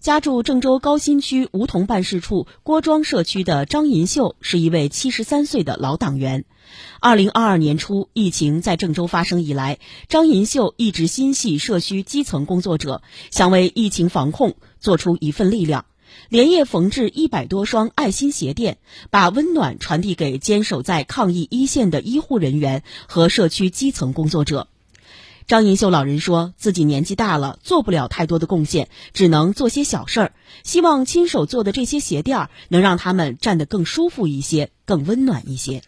家住郑州高新区梧桐办事处郭庄社区的张银秀是一位七十三岁的老党员。二零二二年初，疫情在郑州发生以来，张银秀一直心系社区基层工作者，想为疫情防控做出一份力量，连夜缝制一百多双爱心鞋垫，把温暖传递给坚守在抗疫一线的医护人员和社区基层工作者。张银秀老人说自己年纪大了，做不了太多的贡献，只能做些小事儿。希望亲手做的这些鞋垫儿能让他们站得更舒服一些，更温暖一些。